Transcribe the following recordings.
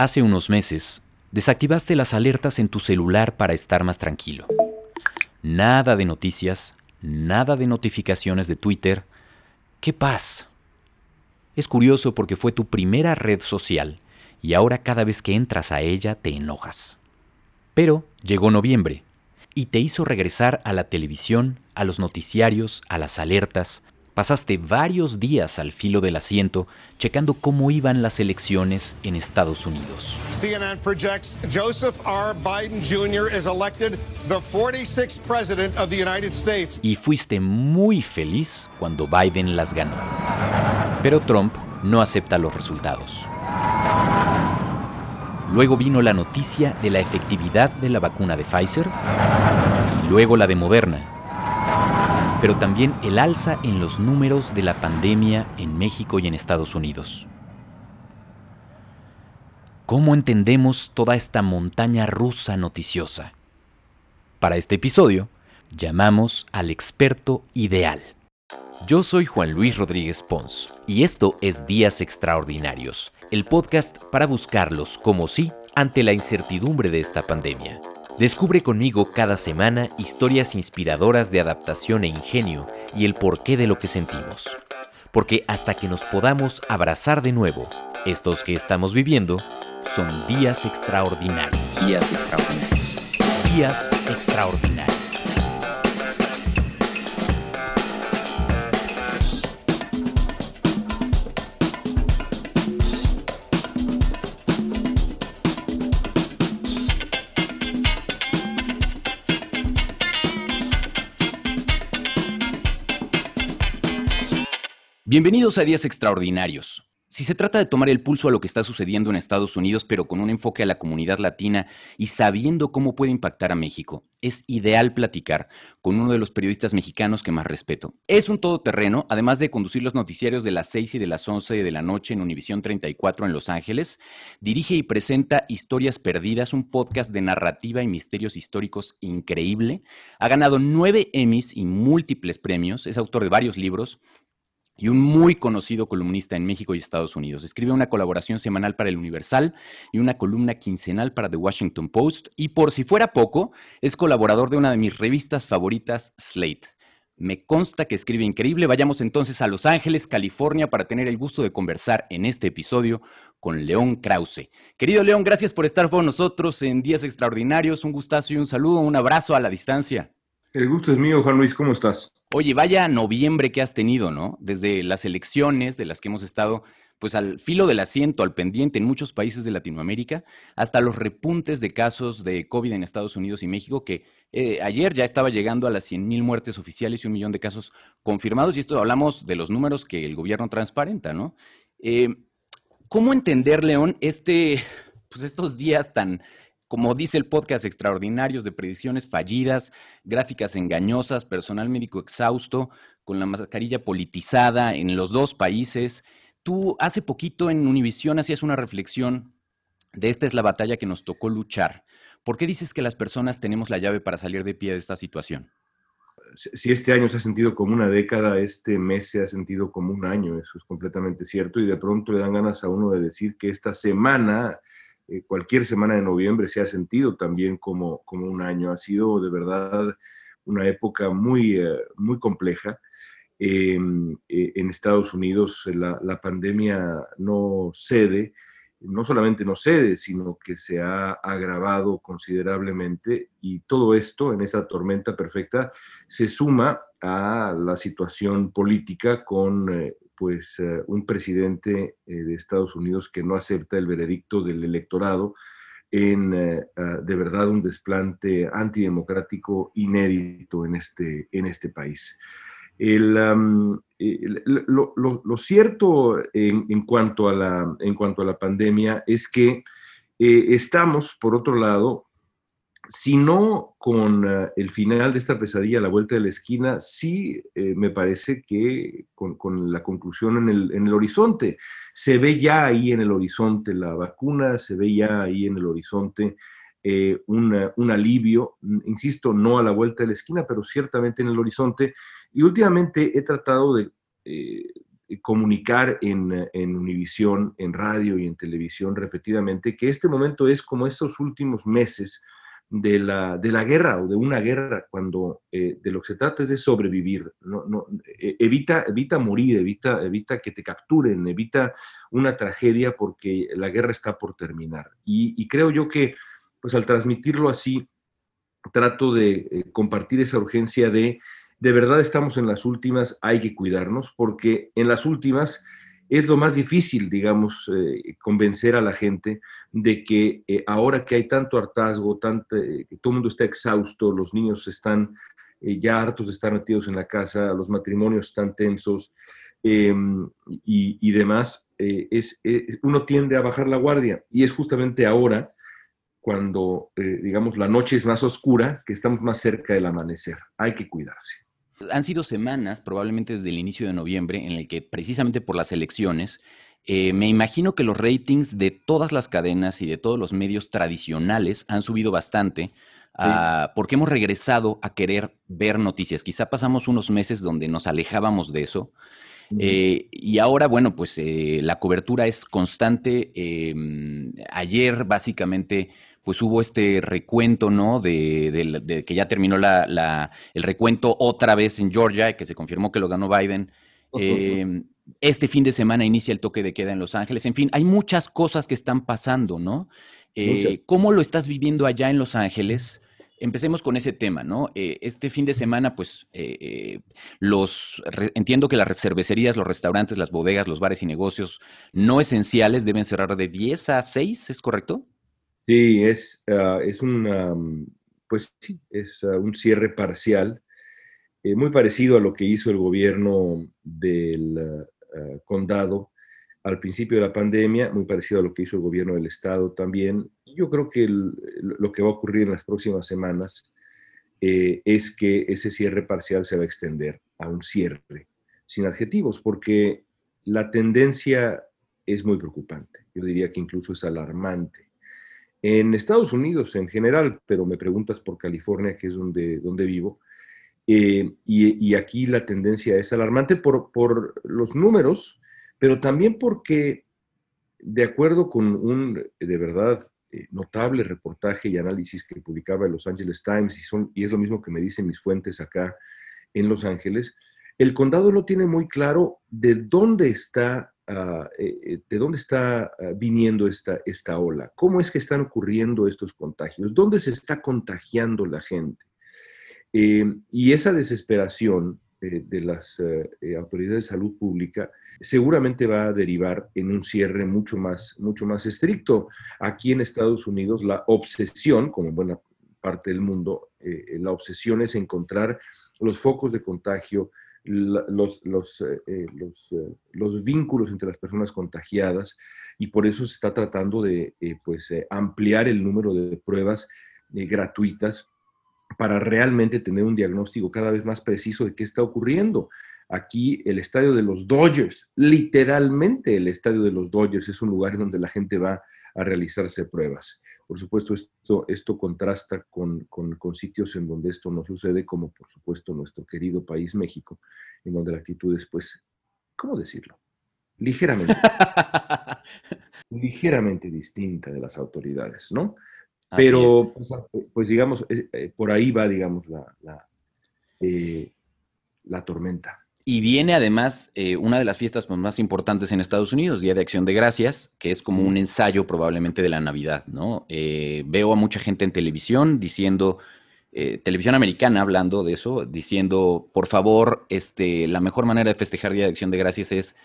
Hace unos meses, desactivaste las alertas en tu celular para estar más tranquilo. Nada de noticias, nada de notificaciones de Twitter. ¡Qué paz! Es curioso porque fue tu primera red social y ahora cada vez que entras a ella te enojas. Pero llegó noviembre y te hizo regresar a la televisión, a los noticiarios, a las alertas, Pasaste varios días al filo del asiento checando cómo iban las elecciones en Estados Unidos. CNN projects Joseph R. Biden Jr. is elected the 46th president of the United States. Y fuiste muy feliz cuando Biden las ganó. Pero Trump no acepta los resultados. Luego vino la noticia de la efectividad de la vacuna de Pfizer y luego la de Moderna pero también el alza en los números de la pandemia en México y en Estados Unidos. ¿Cómo entendemos toda esta montaña rusa noticiosa? Para este episodio, llamamos al experto ideal. Yo soy Juan Luis Rodríguez Pons y esto es Días Extraordinarios, el podcast para buscarlos como sí ante la incertidumbre de esta pandemia. Descubre conmigo cada semana historias inspiradoras de adaptación e ingenio y el porqué de lo que sentimos. Porque hasta que nos podamos abrazar de nuevo, estos que estamos viviendo son días extraordinarios. Días extraordinarios. Días extraordinarios. Bienvenidos a Días Extraordinarios. Si se trata de tomar el pulso a lo que está sucediendo en Estados Unidos, pero con un enfoque a la comunidad latina y sabiendo cómo puede impactar a México, es ideal platicar con uno de los periodistas mexicanos que más respeto. Es un todoterreno, además de conducir los noticiarios de las 6 y de las 11 de la noche en Univisión 34 en Los Ángeles, dirige y presenta Historias Perdidas, un podcast de narrativa y misterios históricos increíble. Ha ganado nueve Emmys y múltiples premios, es autor de varios libros y un muy conocido columnista en México y Estados Unidos. Escribe una colaboración semanal para El Universal y una columna quincenal para The Washington Post. Y por si fuera poco, es colaborador de una de mis revistas favoritas, Slate. Me consta que escribe increíble. Vayamos entonces a Los Ángeles, California, para tener el gusto de conversar en este episodio con León Krause. Querido León, gracias por estar con nosotros en Días Extraordinarios. Un gustazo y un saludo, un abrazo a la distancia. El gusto es mío, Juan Luis. ¿Cómo estás? Oye, vaya noviembre que has tenido, ¿no? Desde las elecciones de las que hemos estado pues al filo del asiento, al pendiente en muchos países de Latinoamérica, hasta los repuntes de casos de COVID en Estados Unidos y México, que eh, ayer ya estaba llegando a las 100.000 muertes oficiales y un millón de casos confirmados, y esto hablamos de los números que el gobierno transparenta, ¿no? Eh, ¿Cómo entender, León, este, pues estos días tan como dice el podcast, extraordinarios de predicciones fallidas, gráficas engañosas, personal médico exhausto, con la mascarilla politizada en los dos países. Tú hace poquito en Univisión hacías una reflexión de esta es la batalla que nos tocó luchar. ¿Por qué dices que las personas tenemos la llave para salir de pie de esta situación? Si este año se ha sentido como una década, este mes se ha sentido como un año, eso es completamente cierto, y de pronto le dan ganas a uno de decir que esta semana eh, cualquier semana de noviembre se ha sentido también como, como un año. Ha sido de verdad una época muy, eh, muy compleja. Eh, en Estados Unidos la, la, pandemia no cede, no solamente no cede, sino que se ha agravado considerablemente y todo esto en esa tormenta perfecta se suma a la situación política con pues eh, un presidente eh, de Estados Unidos que no acepta el veredicto del electorado en eh, ah, de verdad un desplante antidemocrático inédito en este, en este país. lo, cierto en, cuanto a la, en cuanto a la pandemia es que estamos, por otro lado, si no con eh, el final de esta pesadilla la vuelta de la esquina, sí eh, me parece que con, la conclusión en el, en el, horizonte. Se ve ya ahí en el horizonte la vacuna, se ve ya ahí en el horizonte eh, un alivio, insisto, no a la vuelta de la esquina, pero ciertamente en el horizonte. Y últimamente he tratado de comunicar en, en Univisión, en radio y en televisión repetidamente que este momento es como estos últimos meses de la, de la guerra o de una guerra, cuando eh, de lo que se trata es de sobrevivir. No, no, eh, evita, evita morir, evita, evita que te capturen, evita una tragedia porque la guerra está por terminar. Y, creo yo que, pues al transmitirlo así, trato de eh, compartir esa urgencia de, de verdad estamos en las últimas, hay que cuidarnos, porque en las últimas es lo más difícil, digamos, eh, convencer a la gente de que eh, ahora que hay tanto hartazgo, tanto, eh, todo el mundo está exhausto, los niños están ya hartos de estar metidos en la casa, los matrimonios están tensos em, y, demás, uno tiende a bajar la guardia y es justamente ahora cuando, digamos, la noche es más oscura, que estamos más cerca del amanecer. Hay que cuidarse. Han sido semanas, probablemente desde el inicio de noviembre, en el que precisamente por las elecciones, eh, me imagino que los ratings de todas las cadenas y de todos los medios tradicionales han subido bastante, ah, porque hemos regresado a querer ver noticias. Quizá pasamos unos meses donde nos alejábamos de eso. Eh, y ahora, bueno, pues eh, la cobertura es constante. Em, ayer, básicamente, pues hubo este recuento, ¿no? De, que ya terminó la, el recuento otra vez en Georgia, que se confirmó que lo ganó Biden. Eh, este fin de semana inicia el toque de queda en Los Ángeles. En fin, hay muchas cosas que están pasando, ¿no? Eh, ¿Cómo lo estás viviendo allá en Los Ángeles? Empecemos con ese tema, ¿no? Eh, este fin de semana, pues, los entiendo que las cervecerías, los restaurantes, las bodegas, los bares y negocios no esenciales deben cerrar de 10 a 6, ¿es correcto? Sí, es, ah, es un, pues sí, es ah, un cierre parcial, eh, muy parecido a lo que hizo el gobierno del ah, condado al principio de la pandemia, muy parecido a lo que hizo el gobierno del estado también. Yo creo que lo que va a ocurrir en las próximas semanas eh, es que ese cierre parcial se va a extender a un cierre sin adjetivos, porque la tendencia es muy preocupante. Yo diría que incluso es alarmante. En Estados Unidos en general, pero me preguntas por California, que es donde, donde vivo, eh, y, aquí la tendencia es alarmante por, por los números, pero también porque, de acuerdo con un, de verdad, eh, notable reportaje y análisis que publicaba el Los Angeles Times, y, son, y es lo mismo que me dicen mis fuentes acá en Los Ángeles, el condado no tiene muy claro de dónde está Ah, eh, eh, de dónde está ah, viniendo esta, esta ola, cómo es que están ocurriendo estos contagios, dónde se está contagiando la gente. Eh, y esa desesperación de las autoridades de salud pública seguramente va a derivar en un cierre mucho más, mucho más estricto. Aquí en Estados Unidos la obsesión, como en buena parte del mundo, la obsesión es encontrar los focos de contagio, los, los, eh, eh, eh, los, vínculos entre las personas contagiadas y por eso se está tratando de pues, ampliar el número de pruebas gratuitas para realmente tener un diagnóstico cada vez más preciso de qué está ocurriendo. Aquí el estadio de los Dodgers, literalmente el estadio de los Dodgers es un lugar donde la gente va a realizarse pruebas. Por supuesto, esto, esto contrasta con, sitios en donde esto no sucede, como por supuesto nuestro querido país México, en donde la actitud es, pues, ¿cómo decirlo? Ligeramente, ligeramente distinta de las autoridades, ¿no? Pero, pues, pues, digamos, eh, por ahí va, digamos, la, la, eh, la tormenta. Y viene además eh, una de las fiestas pues, más importantes en Estados Unidos, Día de Acción de Gracias, que es como un ensayo probablemente de la Navidad, ¿no? Eh, veo a mucha gente en televisión diciendo, eh, televisión americana hablando de eso, diciendo, por favor, este, la mejor manera de festejar Día de Acción de Gracias es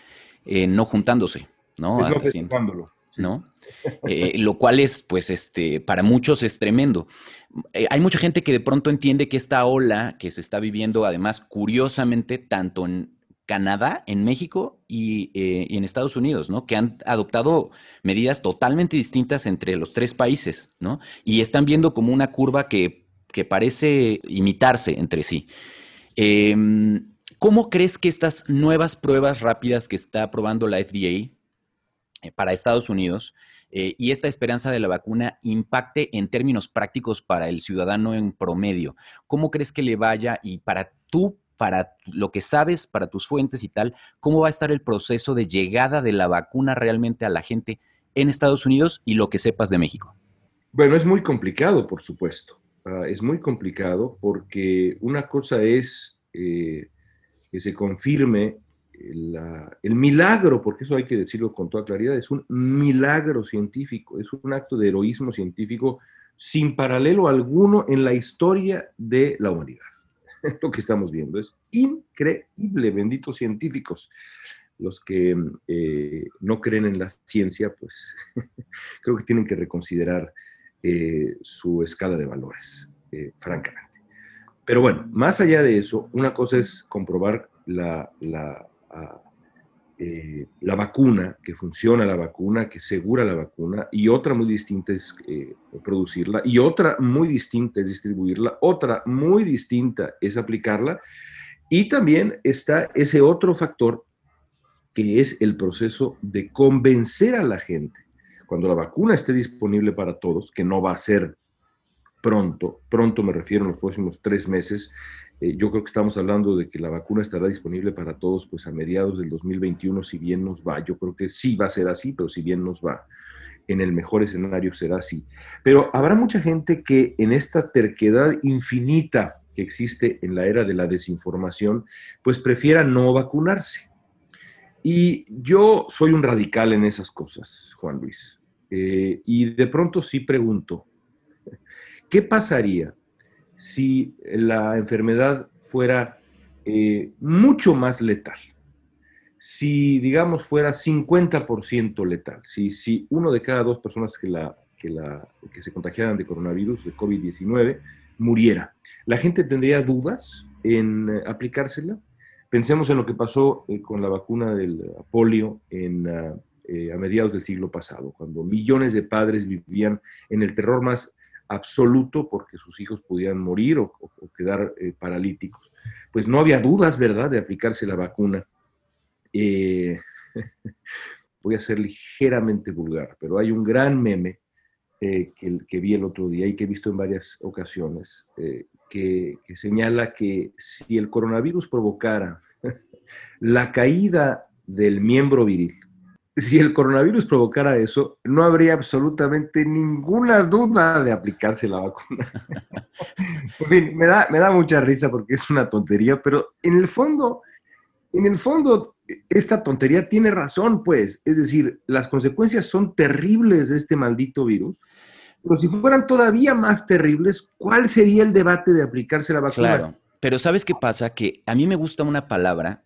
no juntándose, ¿no? ¿no? Eh, lo cual es, pues, este, para muchos es tremendo. Eh, hay mucha gente que de pronto entiende que esta ola que se está viviendo, además, curiosamente, tanto en Canadá, en México y, eh, y, en Estados Unidos, ¿no? Que han adoptado medidas totalmente distintas entre los tres países, ¿no? Y están viendo como una curva que, que parece imitarse entre sí. Em, ¿Cómo crees que estas nuevas pruebas rápidas que está probando la FDA para Estados Unidos eh, y esta esperanza de la vacuna impacte en términos prácticos para el ciudadano en promedio. ¿Cómo crees que le vaya y para tu para lo que sabes, para tus fuentes y tal, cómo va a estar el proceso de llegada de la vacuna realmente a la gente en Estados Unidos y lo que sepas de México? Bueno, es muy complicado, por supuesto. Ah, es muy complicado porque una cosa es eh, que se confirme el milagro, porque eso hay que decirlo con toda claridad, es un milagro científico, es un acto de heroísmo científico sin paralelo alguno en la historia de la humanidad. Lo que estamos viendo es increíble, benditos científicos. Los que eh, no creen en la ciencia, pues creo que tienen que reconsiderar eh, su escala de valores, eh, francamente. Pero bueno, más allá de eso, una cosa es comprobar la, la eh, la vacuna, que funciona la vacuna, que segura la vacuna, y otra muy distinta es eh, producirla, y otra muy distinta es distribuirla, otra muy distinta es aplicarla, y también está ese otro factor que es el proceso de convencer a la gente. Cuando la vacuna esté disponible para todos, que no va a ser pronto, pronto me refiero en los próximos tres meses, eh, yo creo que estamos hablando de que la vacuna estará disponible para todos pues a mediados del 2021, si bien nos va. Yo creo que sí va a ser así, pero si bien nos va. En el mejor escenario será así. Pero habrá mucha gente que en esta terquedad infinita que existe en la era de la desinformación, pues prefiera no vacunarse. Y yo soy un radical en esas cosas, Juan Luis. Eh, y de pronto sí pregunto, ¿qué pasaría si la enfermedad fuera eh, mucho más letal. Si, digamos, fuera 50% letal, si, si uno de cada dos personas que, la, que, la, que se contagiaran de coronavirus, de COVID-19, muriera, ¿la gente tendría dudas en eh, aplicársela? Pensemos en lo que pasó eh, con la vacuna del polio en, a mediados del siglo pasado, cuando millones de padres vivían en el terror más absoluto porque sus hijos podían morir o, quedar eh, paralíticos. Pues no había dudas, ¿verdad?, de aplicarse la vacuna. Eh, voy a ser ligeramente vulgar, pero hay un gran meme eh, que, vi el otro día y que he visto en varias ocasiones, que señala que si el coronavirus provocara la caída del miembro viril, si el coronavirus provocara eso, no habría absolutamente ninguna duda de aplicarse la vacuna. en fin, me da, me da mucha risa porque es una tontería, pero en el fondo, en el fondo, esta tontería tiene razón, pues. Es decir, las consecuencias son terribles de este maldito virus. Pero si fueran todavía más terribles, ¿cuál sería el debate de aplicarse la vacuna? Claro, pero ¿sabes qué pasa? Que a mí me gusta una palabra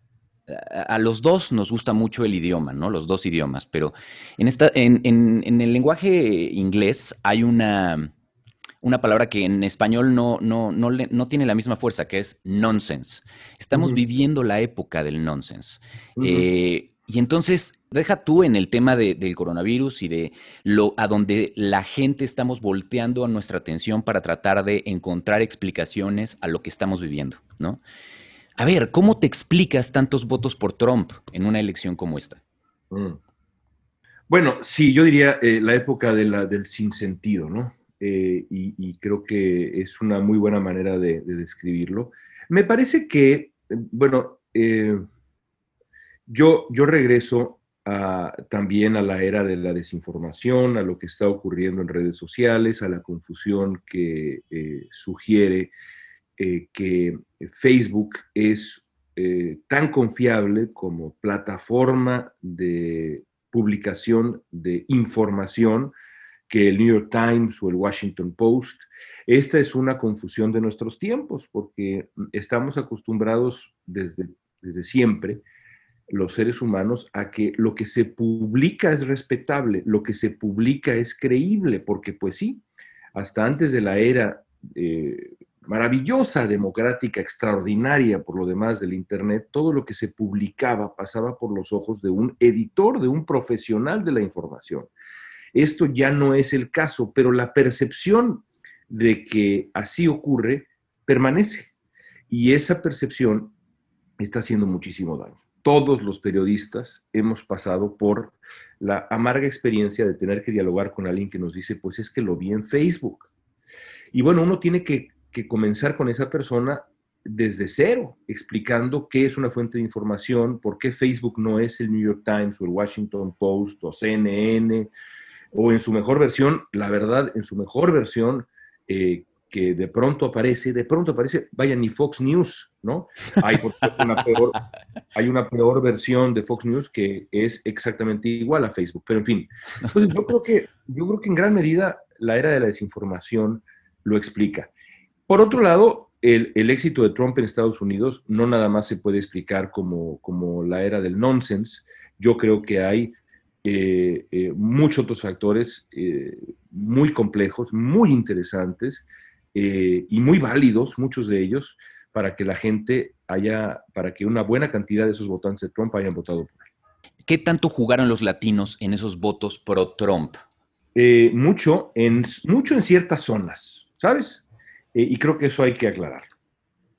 a los dos nos gusta mucho el idioma, ¿no? Los dos idiomas, pero en, esta, en, en, el lenguaje inglés hay una, una palabra que en español no, no, no, no, tiene la misma fuerza, que es nonsense. Estamos viviendo la época del nonsense. Eh, y entonces, deja tú en el tema del coronavirus y de lo a donde la gente estamos volteando a nuestra atención para tratar de encontrar explicaciones a lo que estamos viviendo, ¿no? A ver, ¿cómo te explicas tantos votos por Trump en una elección como esta? Mm. Bueno, sí, yo diría eh, la época de la, del sinsentido, ¿no? Eh, y, creo que es una muy buena manera de, describirlo. Me parece que, bueno, eh, yo, yo regreso también a la era de la desinformación, a lo que está ocurriendo en redes sociales, a la confusión que sugiere eh, que Facebook es eh, tan confiable como plataforma de publicación de información que el New York Times o el Washington Post. Esta es una confusión de nuestros tiempos porque estamos acostumbrados desde, desde siempre los seres humanos a que lo que se publica es respetable, lo que se publica es creíble, porque pues sí, hasta antes de la era eh, maravillosa, democrática, extraordinaria por lo demás del Internet, todo lo que se publicaba pasaba por los ojos de un editor, de un profesional de la información. Esto ya no es el caso, pero la percepción de que así ocurre permanece y esa percepción está haciendo muchísimo daño. Todos los periodistas hemos pasado por la amarga experiencia de tener que dialogar con alguien que nos dice, pues es que lo vi en Facebook. Y bueno, uno tiene que que comenzar con esa persona desde cero, explicando qué es una fuente de información, por qué Facebook no es el New York Times o el Washington Post o CNN, o en su mejor versión, la verdad, en su mejor versión, eh, que de pronto aparece, de pronto aparece, vaya, ni Fox News, ¿no? Hay, una peor, hay una peor versión de Fox News que es exactamente igual a Facebook, pero en fin. Entonces, yo creo que, yo creo que en gran medida la era de la desinformación lo explica. Por otro lado, el, éxito de Trump en Estados Unidos no nada más se puede explicar como, como la era del nonsense. Yo creo que hay eh, eh, muchos otros factores eh, muy complejos, muy interesantes y muy válidos, muchos de ellos, para que la gente haya, para que una buena cantidad de esos votantes de Trump hayan votado por él. ¿Qué tanto jugaron los latinos en esos votos pro Trump? mucho, en, mucho en ciertas zonas, ¿sabes? Y creo que eso hay que aclararlo.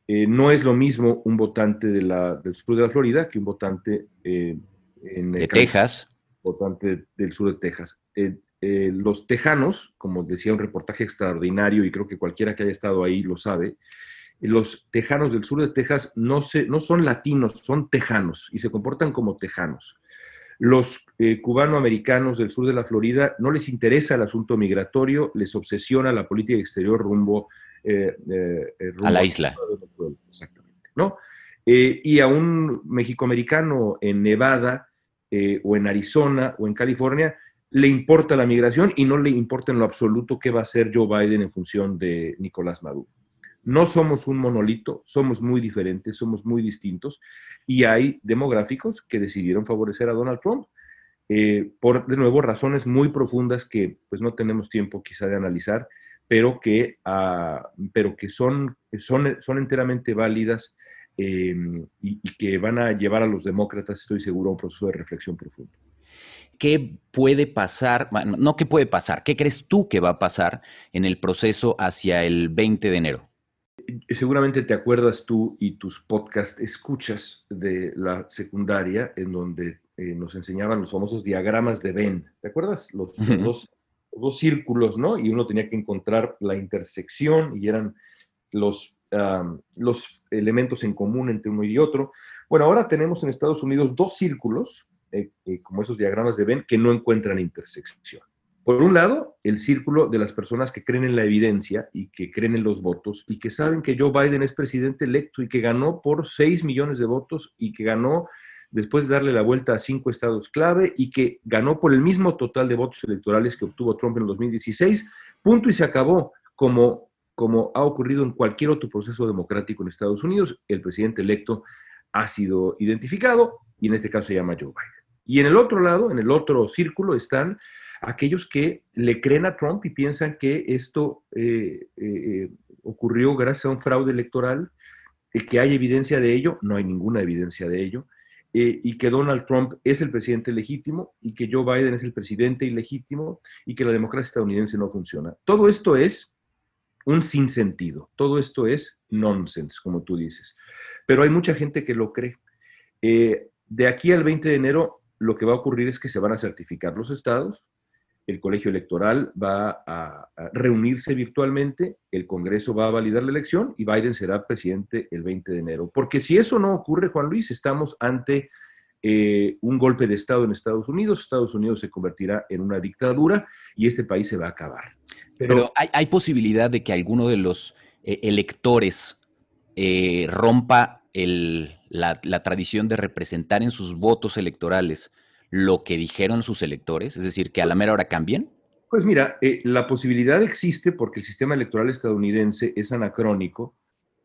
no es lo mismo un votante de la, del sur de la Florida que un votante en de Texas votante del sur de Texas. Eh, eh, los tejanos, como decía un reportaje extraordinario y creo que cualquiera que haya estado ahí lo sabe, los tejanos del sur de Texas no, se, no son latinos, son tejanos y se comportan como tejanos. Los eh, cubanoamericanos del sur de la Florida no les interesa el asunto migratorio, les obsesiona la política exterior rumbo, a la isla. Exactamente. ¿no? y a un mexicoamericano en Nevada, eh, o en Arizona o en California, le importa la migración y no le importa en lo absoluto qué va a hacer Joe Biden en función de Nicolás Maduro. No somos un monolito, somos muy diferentes, somos muy distintos y hay demográficos que decidieron favorecer a Donald Trump eh, por, de nuevo, razones muy profundas que pues no tenemos tiempo quizá de analizar, pero que, ah, pero que son, son, son enteramente válidas Em, y, que van a llevar a los demócratas, estoy seguro, a un proceso de reflexión profundo. ¿Qué puede pasar? Bueno, no qué puede pasar, ¿qué crees tú que va a pasar en el proceso hacia el 20 de enero? Seguramente te acuerdas tú y tus podcast escuchas de la secundaria en donde eh, nos enseñaban los famosos diagramas de Venn. ¿Te acuerdas? Los, los, dos círculos, ¿no? Y uno tenía que encontrar la intersección y eran los los elementos en común entre uno y otro. Bueno, ahora tenemos en Estados Unidos dos círculos, eh, eh, como esos diagramas de Venn, que no encuentran intersección. Por un lado, el círculo de las personas que creen en la evidencia y que creen en los votos y que saben que Joe Biden es presidente electo y que ganó por 6 millones de votos y que ganó después de darle la vuelta a cinco estados clave y que ganó por el mismo total de votos electorales que obtuvo Trump en el 2016, punto y se acabó como como ha ocurrido en cualquier otro proceso democrático en Estados Unidos, el presidente electo ha sido identificado y en este caso se llama Joe Biden. Y en el otro lado, en el otro círculo, están aquellos que le creen a Trump y piensan que esto eh, eh, ocurrió gracias a un fraude electoral, que hay evidencia de ello, no hay ninguna evidencia de ello, eh, y que Donald Trump es el presidente legítimo y que Joe Biden es el presidente ilegítimo y que la democracia estadounidense no funciona. Todo esto es un sinsentido. Todo esto es nonsense, como tú dices. Pero hay mucha gente que lo cree. De aquí al 20 de enero, lo que va a ocurrir es que se van a certificar los estados, el colegio electoral va a, reunirse virtualmente, el Congreso va a validar la elección y Biden será presidente el 20 de enero. Porque si eso no ocurre, Juan Luis, estamos ante eh, un golpe de Estado en Estados Unidos, Estados Unidos se convertirá en una dictadura y este país se va a acabar. Pero, hay, posibilidad de que alguno de los eh, electores eh, rompa la, tradición de representar en sus votos electorales lo que dijeron sus electores, es decir, que a la mera hora cambien. Pues mira, la posibilidad existe porque el sistema electoral estadounidense es anacrónico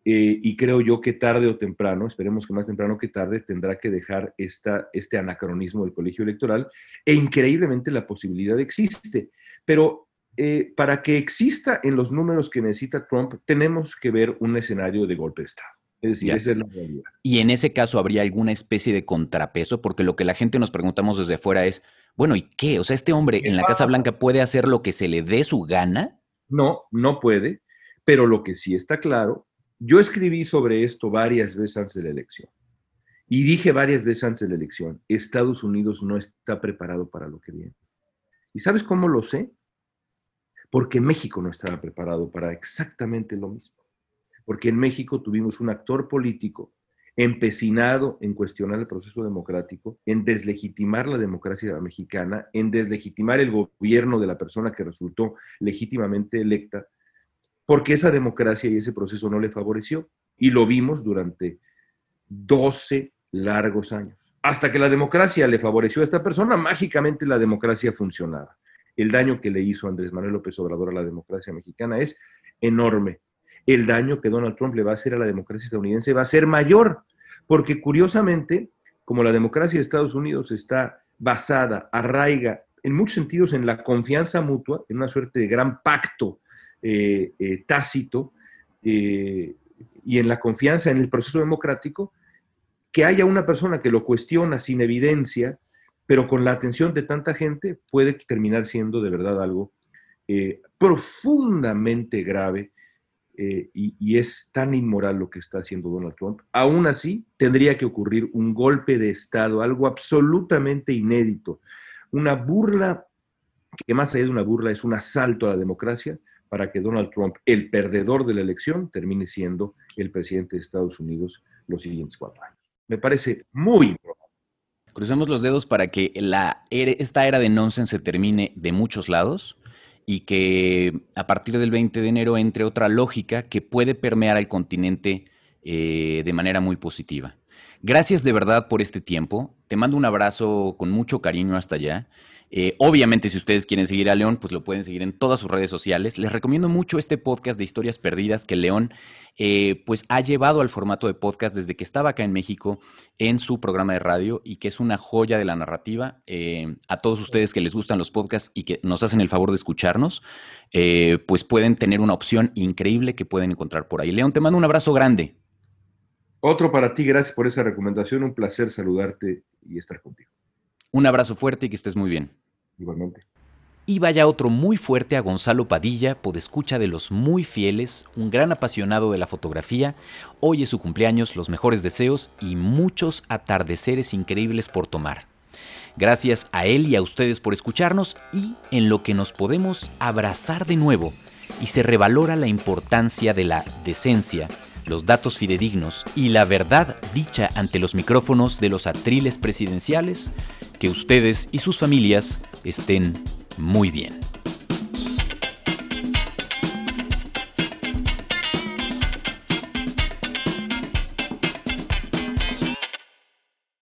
eh, y creo yo que tarde o temprano, esperemos que más temprano que tarde, tendrá que dejar esta, este anacronismo del colegio electoral e increíblemente la posibilidad existe. Pero eh, para que exista en los números que necesita Trump, tenemos que ver un escenario de golpe de Estado. Es decir, esa es la realidad. Y en ese caso habría alguna especie de contrapeso, porque lo que la gente nos preguntamos desde fuera es, bueno, ¿y qué? O sea, este hombre en la Casa Blanca puede hacer lo que se le dé su gana. No, no puede, pero lo que sí está claro yo escribí sobre esto varias veces antes de la elección. Y dije varias veces antes de la elección, Estados Unidos no está preparado para lo que viene. ¿Y sabes cómo lo sé? Porque México no estaba preparado para exactamente lo mismo. Porque en México tuvimos un actor político empecinado en cuestionar el proceso democrático, en deslegitimar la democracia mexicana, en deslegitimar el gobierno de la persona que resultó legítimamente electa, porque esa democracia y ese proceso no le favoreció. Y lo vimos durante 12 largos años. Hasta que la democracia le favoreció a esta persona, mágicamente la democracia funcionaba. El daño que le hizo Andrés Manuel López Obrador a la democracia mexicana es enorme. El daño que Donald Trump le va a hacer a la democracia estadounidense va a ser mayor, porque curiosamente, como la democracia de Estados Unidos está basada, arraiga en muchos sentidos en la confianza mutua, en una suerte de gran pacto eh, eh, tácito eh, y en la confianza en el proceso democrático, que haya una persona que lo cuestiona sin evidencia, pero con la atención de tanta gente, puede terminar siendo de verdad algo profundamente grave y, y, es tan inmoral lo que está haciendo Donald Trump. Aún así, tendría que ocurrir un golpe de Estado, algo absolutamente inédito, una burla que más allá de una burla es un asalto a la democracia, para que Donald Trump, el perdedor de la elección, termine siendo el presidente de Estados Unidos los siguientes cuatro años. Me parece muy probable. Crucemos los dedos para que la, esta era de nonsense se termine de muchos lados y que a partir del 20 de enero entre otra lógica que puede permear al continente eh, de manera muy positiva. Gracias de verdad por este tiempo. Te mando un abrazo con mucho cariño hasta allá. Eh, obviamente, si ustedes quieren seguir a León, pues lo pueden seguir en todas sus redes sociales. Les recomiendo mucho este podcast de historias perdidas que León eh, pues ha llevado al formato de podcast desde que estaba acá en México en su programa de radio y que es una joya de la narrativa. Eh, a todos ustedes que les gustan los podcasts y que nos hacen el favor de escucharnos, pues pueden tener una opción increíble que pueden encontrar por ahí. León, te mando un abrazo grande. Otro para ti, gracias por esa recomendación. Un placer saludarte y estar contigo. Un abrazo fuerte y que estés muy bien. Igualmente. Y vaya otro muy fuerte a Gonzalo Padilla, escucha de los muy fieles, un gran apasionado de la fotografía. Hoy es su cumpleaños, los mejores deseos y muchos atardeceres increíbles por tomar. Gracias a él y a ustedes por escucharnos y en lo que nos podemos abrazar de nuevo y se revalora la importancia de la decencia, los datos fidedignos y la verdad dicha ante los micrófonos de los atriles presidenciales, que ustedes y sus familias estén muy bien.